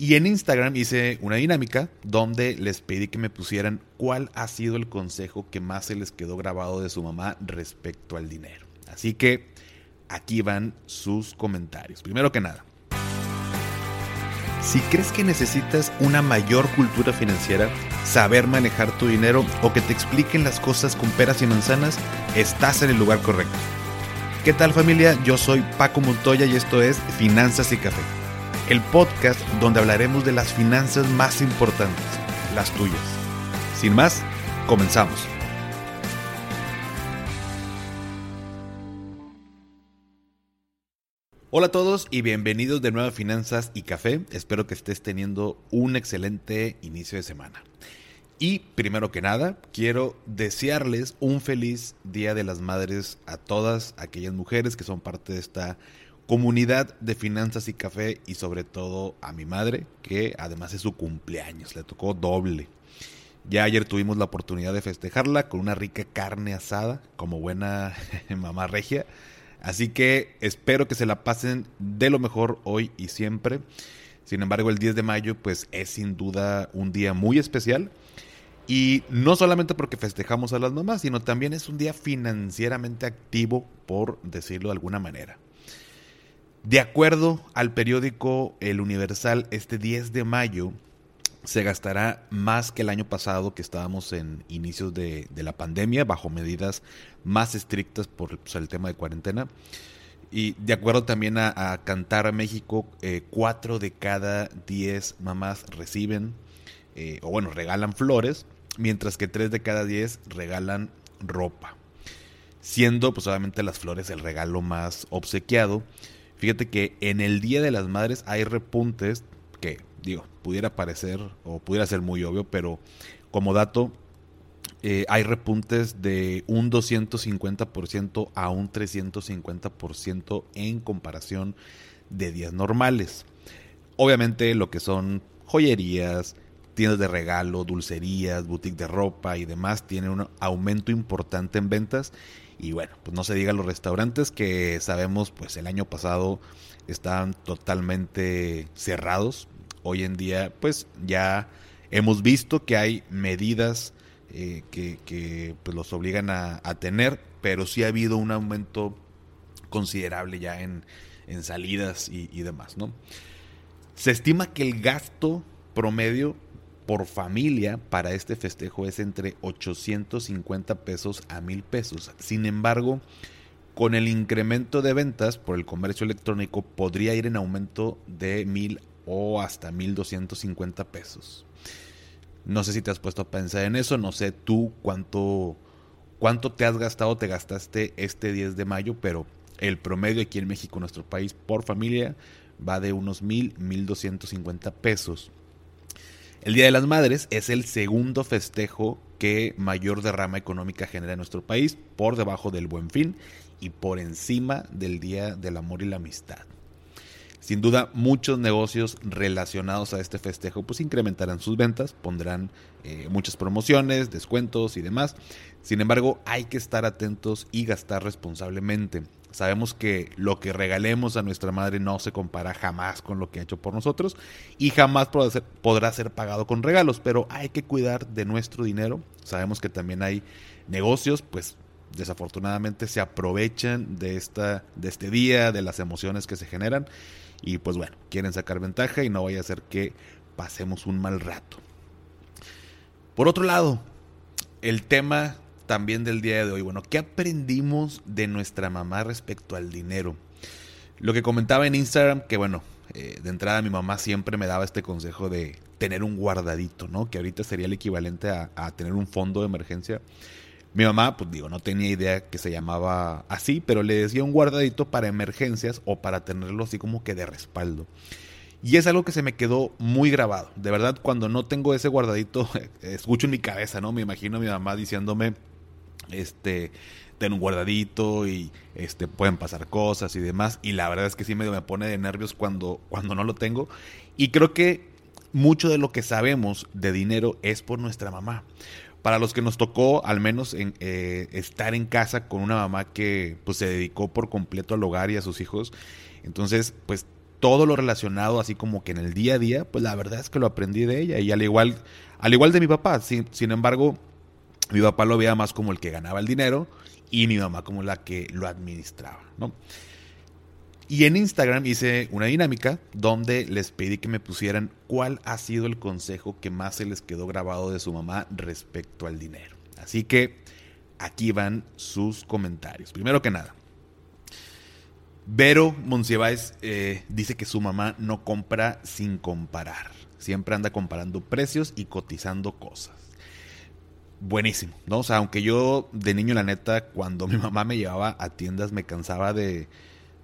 Y en Instagram hice una dinámica donde les pedí que me pusieran cuál ha sido el consejo que más se les quedó grabado de su mamá respecto al dinero. Así que aquí van sus comentarios. Primero que nada, si crees que necesitas una mayor cultura financiera, saber manejar tu dinero o que te expliquen las cosas con peras y manzanas, estás en el lugar correcto. ¿Qué tal familia? Yo soy Paco Montoya y esto es Finanzas y Café el podcast donde hablaremos de las finanzas más importantes, las tuyas. Sin más, comenzamos. Hola a todos y bienvenidos de nuevo a Finanzas y Café. Espero que estés teniendo un excelente inicio de semana. Y primero que nada, quiero desearles un feliz Día de las Madres a todas aquellas mujeres que son parte de esta comunidad de finanzas y café y sobre todo a mi madre, que además es su cumpleaños, le tocó doble. Ya ayer tuvimos la oportunidad de festejarla con una rica carne asada, como buena mamá regia. Así que espero que se la pasen de lo mejor hoy y siempre. Sin embargo, el 10 de mayo pues es sin duda un día muy especial. Y no solamente porque festejamos a las mamás, sino también es un día financieramente activo, por decirlo de alguna manera. De acuerdo al periódico El Universal, este 10 de mayo se gastará más que el año pasado, que estábamos en inicios de, la pandemia, bajo medidas más estrictas por pues, el tema de cuarentena. Y de acuerdo también a, Cantar a México, eh, cuatro de cada diez mamás reciben, eh, o bueno, regalan flores, mientras que tres de cada diez regalan ropa. Siendo, pues obviamente, las flores el regalo más obsequiado. Fíjate que en el Día de las Madres hay repuntes que, digo, pudiera parecer o pudiera ser muy obvio, pero como dato, eh, hay repuntes de un 250% a un 350% en comparación de días normales. Obviamente lo que son joyerías, tiendas de regalo, dulcerías, boutique de ropa y demás tienen un aumento importante en ventas y bueno, pues no se diga los restaurantes que sabemos, pues el año pasado estaban totalmente cerrados. Hoy en día, pues ya hemos visto que hay medidas eh, que, pues, los obligan a, tener, pero sí ha habido un aumento considerable ya en, salidas y, y demás, ¿no? Se estima que el gasto promedio por familia para este festejo es entre 850 pesos a 1000 pesos. Sin embargo, con el incremento de ventas por el comercio electrónico podría ir en aumento de 1000 o hasta 1250 pesos. No sé si te has puesto a pensar en eso, no sé tú cuánto cuánto te has gastado, te gastaste este 10 de mayo, pero el promedio aquí en México, nuestro país, por familia, va de unos 1000, 1250 pesos. El Día de las Madres es el segundo festejo que mayor derrama económica genera en nuestro país, por debajo del Buen Fin y por encima del Día del Amor y la Amistad. Sin duda, muchos negocios relacionados a este festejo pues incrementarán sus ventas, pondrán eh, muchas promociones, descuentos y demás. Sin embargo, hay que estar atentos y gastar responsablemente. Sabemos que lo que regalemos a nuestra madre no se compara jamás con lo que ha hecho por nosotros y jamás podrá ser, pagado con regalos, pero hay que cuidar de nuestro dinero. Sabemos que también hay negocios, pues desafortunadamente se aprovechan de, esta, de este día, de las emociones que se generan y pues bueno, quieren sacar ventaja y no vaya a ser que pasemos un mal rato. Por otro lado, el tema también del día de hoy. Bueno, ¿qué aprendimos de nuestra mamá respecto al dinero? Lo que comentaba en Instagram, que bueno, eh, de entrada mi mamá siempre me daba este consejo de tener un guardadito, ¿no? Que ahorita sería el equivalente a, a tener un fondo de emergencia. Mi mamá, pues digo, no tenía idea que se llamaba así, pero le decía un guardadito para emergencias o para tenerlo así como que de respaldo. Y es algo que se me quedó muy grabado. De verdad, cuando no tengo ese guardadito, escucho en mi cabeza, ¿no? Me imagino a mi mamá diciéndome, este, ten un guardadito y este, pueden pasar cosas y demás. Y la verdad es que sí me, me pone de nervios cuando, cuando no lo tengo. Y creo que mucho de lo que sabemos de dinero es por nuestra mamá. Para los que nos tocó al menos en, eh, estar en casa con una mamá que pues, se dedicó por completo al hogar y a sus hijos, entonces pues todo lo relacionado así como que en el día a día, pues la verdad es que lo aprendí de ella. Y al igual, al igual de mi papá, sin, sin embargo, mi papá lo veía más como el que ganaba el dinero y mi mamá como la que lo administraba, ¿no? Y en Instagram hice una dinámica donde les pedí que me pusieran cuál ha sido el consejo que más se les quedó grabado de su mamá respecto al dinero. Así que aquí van sus comentarios. Primero que nada, Vero Monsiváis eh, dice que su mamá no compra sin comparar. Siempre anda comparando precios y cotizando cosas. Buenísimo, ¿no? O sea, aunque yo de niño, la neta, cuando mi mamá me llevaba a tiendas, me cansaba de,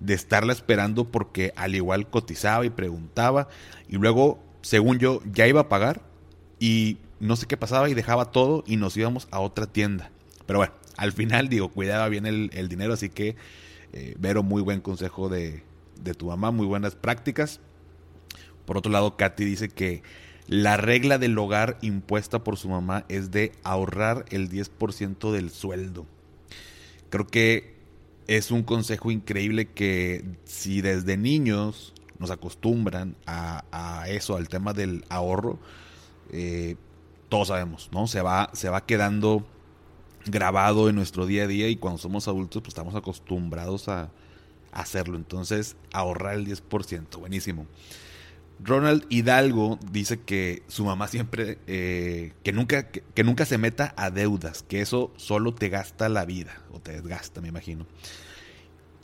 de estarla esperando porque al igual cotizaba y preguntaba y luego, según yo, ya iba a pagar y no sé qué pasaba y dejaba todo y nos íbamos a otra tienda. Pero bueno, al final digo, cuidaba bien el, dinero, así que eh, Vero, muy buen consejo de, de tu mamá, muy buenas prácticas. Por otro lado, Katy dice que la regla del hogar impuesta por su mamá es de ahorrar el 10% del sueldo. Creo que es un consejo increíble que si desde niños nos acostumbran a, eso, al tema del ahorro, eh, todos sabemos, ¿no? Se va, se va quedando grabado en nuestro día a día y cuando somos adultos pues estamos acostumbrados a, hacerlo. Entonces, ahorrar el 10%, buenísimo. Ronald Hidalgo dice que su mamá siempre, eh, que, nunca, que, nunca se meta a deudas, que eso solo te gasta la vida, o te desgasta, me imagino.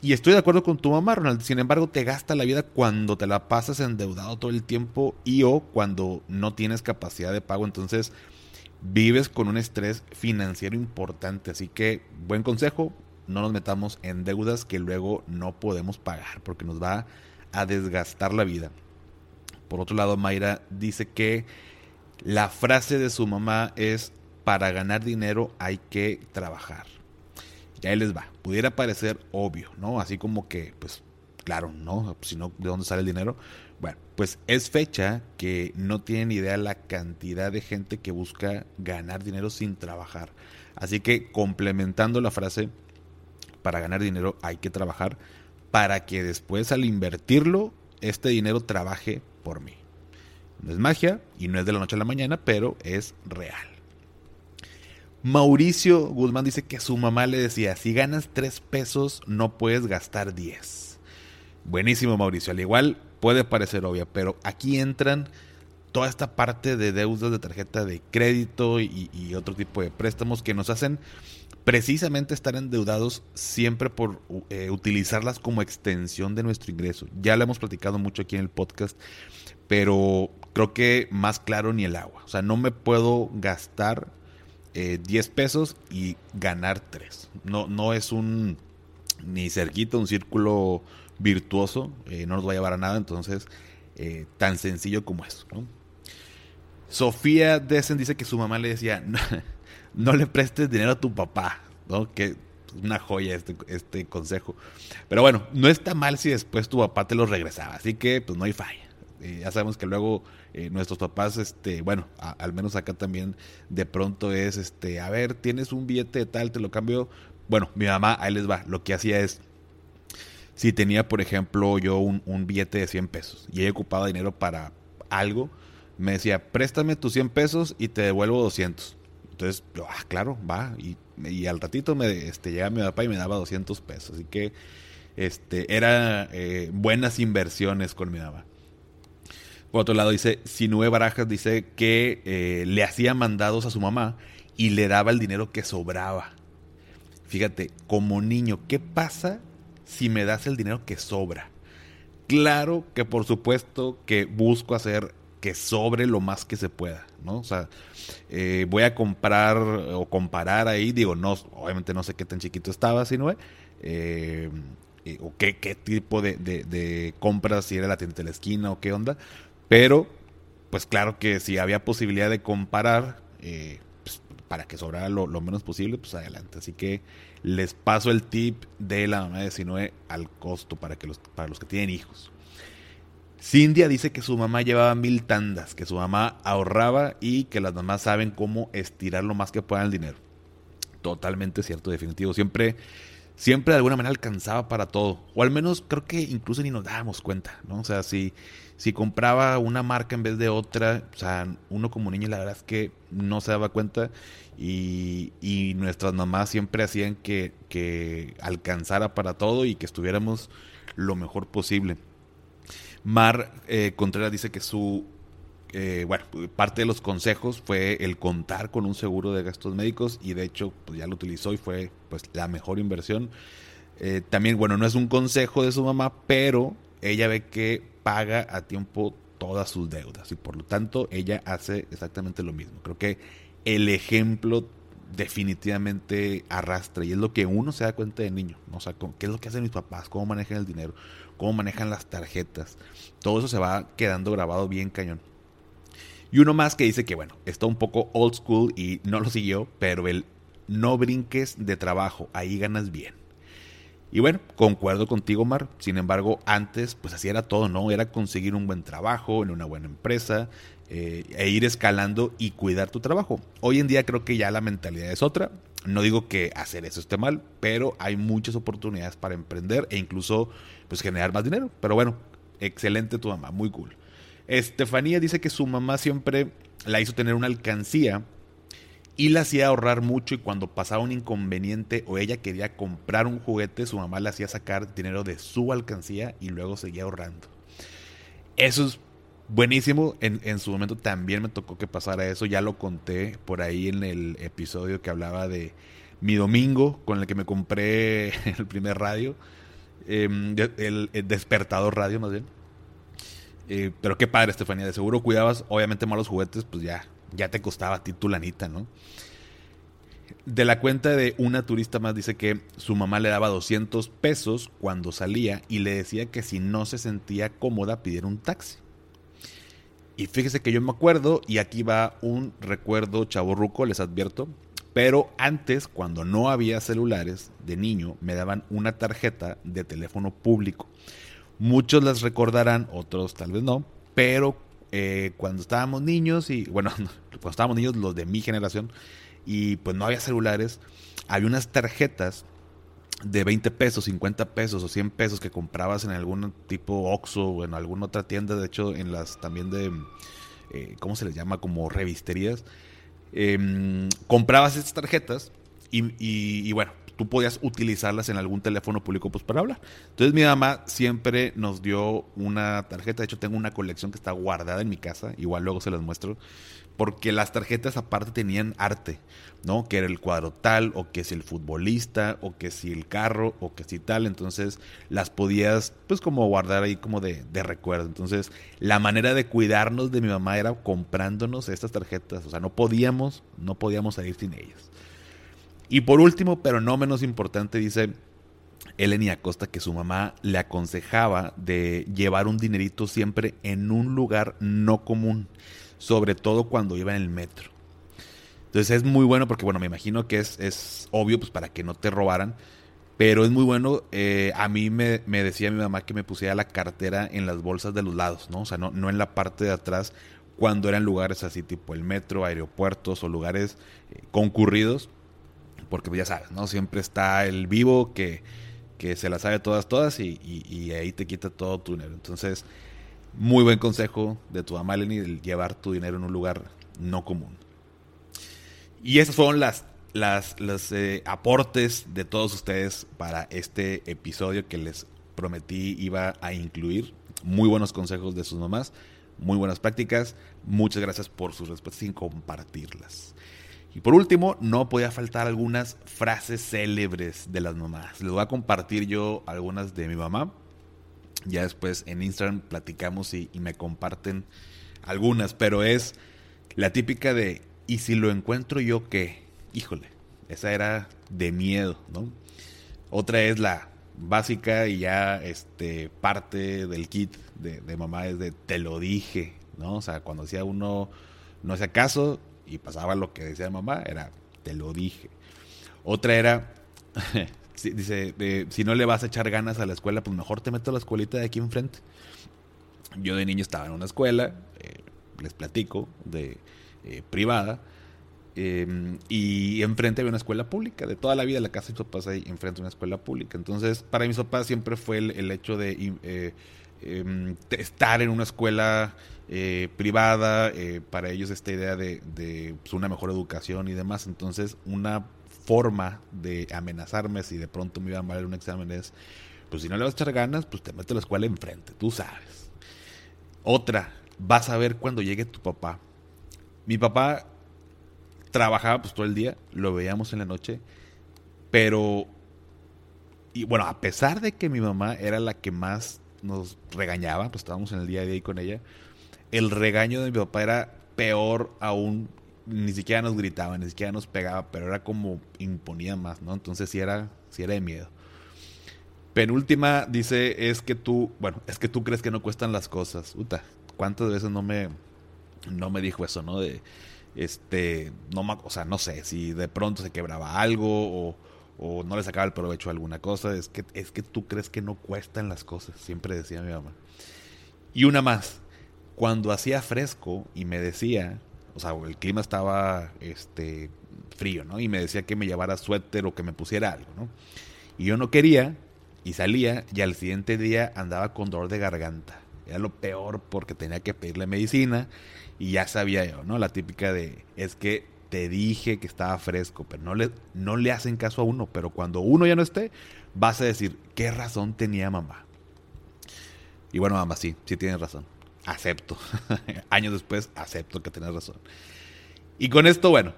Y estoy de acuerdo con tu mamá, Ronald, sin embargo te gasta la vida cuando te la pasas endeudado todo el tiempo y o cuando no tienes capacidad de pago, entonces vives con un estrés financiero importante, así que buen consejo, no nos metamos en deudas que luego no podemos pagar porque nos va a desgastar la vida. Por otro lado, Mayra dice que la frase de su mamá es, para ganar dinero hay que trabajar. Y ahí les va. Pudiera parecer obvio, ¿no? Así como que, pues, claro, ¿no? Si no, ¿de dónde sale el dinero? Bueno, pues es fecha que no tienen idea la cantidad de gente que busca ganar dinero sin trabajar. Así que complementando la frase, para ganar dinero hay que trabajar para que después al invertirlo, este dinero trabaje por mí. No es magia y no es de la noche a la mañana, pero es real. Mauricio Guzmán dice que su mamá le decía, si ganas 3 pesos no puedes gastar 10. Buenísimo Mauricio, al igual puede parecer obvia, pero aquí entran toda esta parte de deudas de tarjeta de crédito y, otro tipo de préstamos que nos hacen precisamente estar endeudados siempre por eh, utilizarlas como extensión de nuestro ingreso. Ya lo hemos platicado mucho aquí en el podcast pero creo que más claro ni el agua. O sea, no me puedo gastar 10 eh, pesos y ganar 3. No, no es un ni cerquito, un círculo virtuoso, eh, no nos va a llevar a nada, entonces eh, tan sencillo como eso. Sofía Dessen dice que su mamá le decía, no, le prestes dinero a tu papá, ¿no? que una joya este, este consejo. Pero bueno, no está mal si después tu papá te lo regresaba, así que pues no hay falla. Eh, ya sabemos que luego eh, nuestros papás, este, bueno, al menos acá también de pronto es, este, a ver, tienes un billete de tal, te lo cambio. Bueno, mi mamá, ahí les va, lo que hacía es, si tenía, por ejemplo, yo un, billete de 100 pesos y ella ocupaba dinero para algo, me decía, préstame tus 100 pesos y te devuelvo 200. Entonces, ah, claro, va. Y, al ratito me este, mi papá y me daba 200 pesos. Así que este, era eh, buenas inversiones con mi mamá. Por otro lado, dice, Sinue Barajas dice que eh, le hacía mandados a su mamá y le daba el dinero que sobraba. Fíjate, como niño, ¿qué pasa si me das el dinero que sobra? Claro que por supuesto que busco hacer que sobre lo más que se pueda, ¿no? O sea, eh, voy a comprar o comparar ahí, digo, no, obviamente no sé qué tan chiquito estaba Sinue, eh, o qué, qué tipo de, compras, si era la tienda de la esquina o qué onda, pero, pues claro que si había posibilidad de comparar, eh, pues, para que sobrara lo, menos posible, pues adelante. Así que les paso el tip de la mamá de 19 al costo para, que los, para los que tienen hijos. Cindia dice que su mamá llevaba mil tandas, que su mamá ahorraba y que las mamás saben cómo estirar lo más que puedan el dinero. Totalmente cierto, definitivo. Siempre siempre de alguna manera alcanzaba para todo. O al menos creo que incluso ni nos dábamos cuenta, ¿no? O sea, si, si compraba una marca en vez de otra, o sea, uno como niño la verdad es que no se daba cuenta y, y nuestras mamás siempre hacían que, que alcanzara para todo y que estuviéramos lo mejor posible. Mar eh, Contreras dice que su eh, bueno, parte de los consejos fue el contar con un seguro de gastos médicos y de hecho pues ya lo utilizó y fue pues la mejor inversión. Eh, también, bueno, no es un consejo de su mamá, pero ella ve que paga a tiempo todas sus deudas y por lo tanto ella hace exactamente lo mismo. Creo que el ejemplo definitivamente arrastra y es lo que uno se da cuenta de niño, o sea, qué es lo que hacen mis papás, cómo manejan el dinero, cómo manejan las tarjetas, todo eso se va quedando grabado bien cañón. Y uno más que dice que, bueno, está un poco old school y no lo siguió, pero el no brinques de trabajo, ahí ganas bien. Y bueno, concuerdo contigo, Mar. Sin embargo, antes, pues así era todo, ¿no? Era conseguir un buen trabajo en una buena empresa eh, e ir escalando y cuidar tu trabajo. Hoy en día creo que ya la mentalidad es otra. No digo que hacer eso esté mal, pero hay muchas oportunidades para emprender e incluso pues generar más dinero. Pero bueno, excelente tu mamá, muy cool. Estefanía dice que su mamá siempre la hizo tener una alcancía y la hacía ahorrar mucho y cuando pasaba un inconveniente o ella quería comprar un juguete, su mamá le hacía sacar dinero de su alcancía y luego seguía ahorrando. Eso es buenísimo. En, en, su momento también me tocó que pasara eso. Ya lo conté por ahí en el episodio que hablaba de mi domingo con el que me compré el primer radio. Em, el, despertador radio más bien eh, pero qué padre, Estefanía. De seguro cuidabas, obviamente, malos juguetes, pues ya, ya te costaba a ti tu lanita, ¿no? De la cuenta de una turista más dice que su mamá le daba 200 pesos cuando salía y le decía que si no se sentía cómoda pidiera un taxi. Y fíjese que yo me acuerdo, y aquí va un recuerdo chaborruco, les advierto, pero antes, cuando no había celulares de niño, me daban una tarjeta de teléfono público. Muchos las recordarán, otros tal vez no, pero eh, cuando estábamos niños, y bueno, cuando estábamos niños, los de mi generación, y pues no había celulares, había unas tarjetas de 20 pesos, 50 pesos o 100 pesos que comprabas en algún tipo Oxxo o en alguna otra tienda, de hecho en las también de, eh, ¿cómo se les llama? Como revisterías. Em, comprabas estas tarjetas y, bueno, tú podías utilizarlas en algún teléfono público pues para hablar. Entonces mi mamá siempre nos dio una tarjeta, de hecho tengo una colección que está guardada en mi casa, igual luego se las muestro, porque las tarjetas aparte tenían arte, ¿no? Que era el cuadro tal, o que si el futbolista, o que si el carro, o que si tal, entonces las podías pues como guardar ahí como de, de recuerdo. Entonces la manera de cuidarnos de mi mamá era comprándonos estas tarjetas, o sea, no podíamos, no podíamos salir sin ellas. Y por último, pero no menos importante, dice Eleni Acosta que su mamá le aconsejaba de llevar un dinerito siempre en un lugar no común, sobre todo cuando iba en el metro. Entonces es muy bueno porque, bueno, me imagino que es, es obvio pues para que no te robaran, pero es muy bueno. Eh, a mí me, decía mi mamá que me pusiera la cartera en las bolsas de los lados, ¿no? O sea, no, no en la parte de atrás cuando eran lugares así tipo el metro, aeropuertos o lugares eh, concurridos porque ya sabes, ¿no? Siempre está el vivo que, se la sabe todas, todas y, ahí te quita todo tu dinero. Entonces, muy buen consejo de tu mamá, Lenny, el llevar tu dinero en un lugar no común. Y esos fueron las, las, los eh, aportes de todos ustedes para este episodio que les prometí iba a incluir. Muy buenos consejos de sus mamás, muy buenas prácticas. Muchas gracias por sus respuestas y compartirlas. Y por último, no podía faltar algunas frases célebres de las mamás. Les voy a compartir yo algunas de mi mamá. Ya después en Instagram platicamos y, me comparten algunas, pero es la típica de, ¿y si lo encuentro yo qué? Híjole, esa era de miedo, ¿no? Otra es la básica y ya este, parte del kit de, mamá es de, te lo dije, ¿no? O sea, cuando decía uno, no hace caso, y pasaba lo que decía mamá, era, te lo dije. Otra era, dice, si no le vas a echar ganas a la escuela, pues mejor te meto a la escuelita de aquí enfrente. Yo de niño estaba en una escuela, eh, les platico, de eh, privada, eh, y enfrente había una escuela pública. De toda la vida la casa de mis papás ahí enfrente de una escuela pública. Entonces, para mis papás siempre fue el, el hecho de eh, estar en una escuela eh, privada, eh, para ellos esta idea de, pues, una mejor educación y demás. Entonces, una forma de amenazarme si de pronto me iba a mal en un examen es, pues si no le vas a echar ganas, pues te meto a la escuela enfrente, tú sabes. Otra, vas a ver cuando llegue tu papá. Mi papá trabajaba pues todo el día, lo veíamos en la noche, pero y bueno, a pesar de que mi mamá era la que más nos regañaba, pues estábamos en el día a día ahí con ella, el regaño de mi papá era peor aún, ni siquiera nos gritaba, ni siquiera nos pegaba, pero era como imponía más, ¿no? Entonces sí era, sí era de miedo. Penúltima dice, es que tú, bueno, es que tú crees que no cuestan las cosas. Uta, ¿cuántas veces no me, no me dijo eso, no? De, este, no, o sea, no sé, si de pronto se quebraba algo o, o no le sacaba el provecho a alguna cosa, es que, es que tú crees que no cuestan las cosas, siempre decía mi mamá. Y una más, cuando hacía fresco y me decía, o sea, el clima estaba este, frío, ¿no? Y me decía que me llevara suéter o que me pusiera algo, ¿no? Y yo no quería y salía y al siguiente día andaba con dolor de garganta. Era lo peor porque tenía que pedirle medicina y ya sabía yo, ¿no? La típica de, es que te dije que estaba fresco, pero no le, no le hacen caso a uno, pero cuando uno ya no esté, vas a decir, ¿qué razón tenía mamá? Y bueno, mamá, sí, sí tienes razón. Acepto. Años después, acepto que tienes razón. Y con esto, bueno,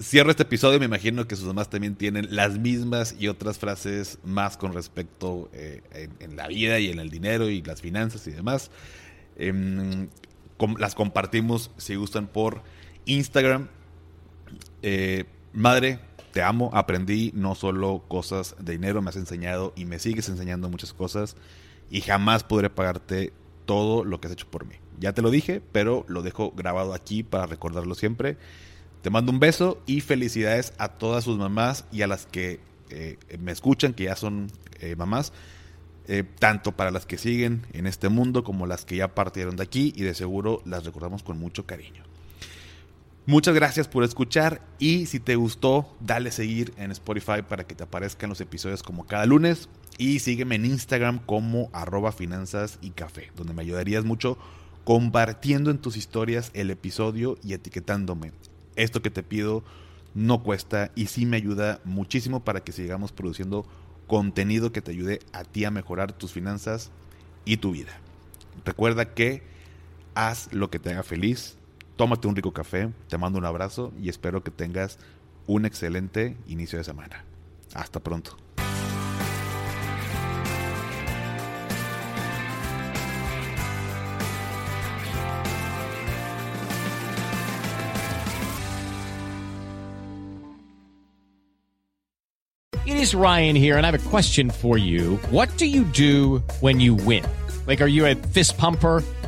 cierro este episodio. Me imagino que sus mamás también tienen las mismas y otras frases más con respecto eh, en, la vida y en el dinero y las finanzas y demás. Com las compartimos, si gustan, por Instagram. Eh, madre, te amo, aprendí no solo cosas de dinero, me has enseñado y me sigues enseñando muchas cosas y jamás podré pagarte todo lo que has hecho por mí. Ya te lo dije, pero lo dejo grabado aquí para recordarlo siempre. Te mando un beso y felicidades a todas sus mamás y a las que eh, me escuchan, que ya son eh, mamás, eh, tanto para las que siguen en este mundo como las que ya partieron de aquí y de seguro las recordamos con mucho cariño. Muchas gracias por escuchar y si te gustó, dale seguir en Spotify para que te aparezcan los episodios como cada lunes y sígueme en Instagram como arroba finanzas y café, donde me ayudarías mucho compartiendo en tus historias el episodio y etiquetándome esto que te pido no cuesta y sí me ayuda muchísimo para que sigamos produciendo contenido que te ayude a ti a mejorar tus finanzas y tu vida. Recuerda que haz lo que te haga feliz, tómate un rico café, te mando un abrazo y espero que tengas un excelente inicio de semana. Hasta pronto. It is Ryan here, and I have a question for you. What do you do when you win? Like, are you a fist pumper?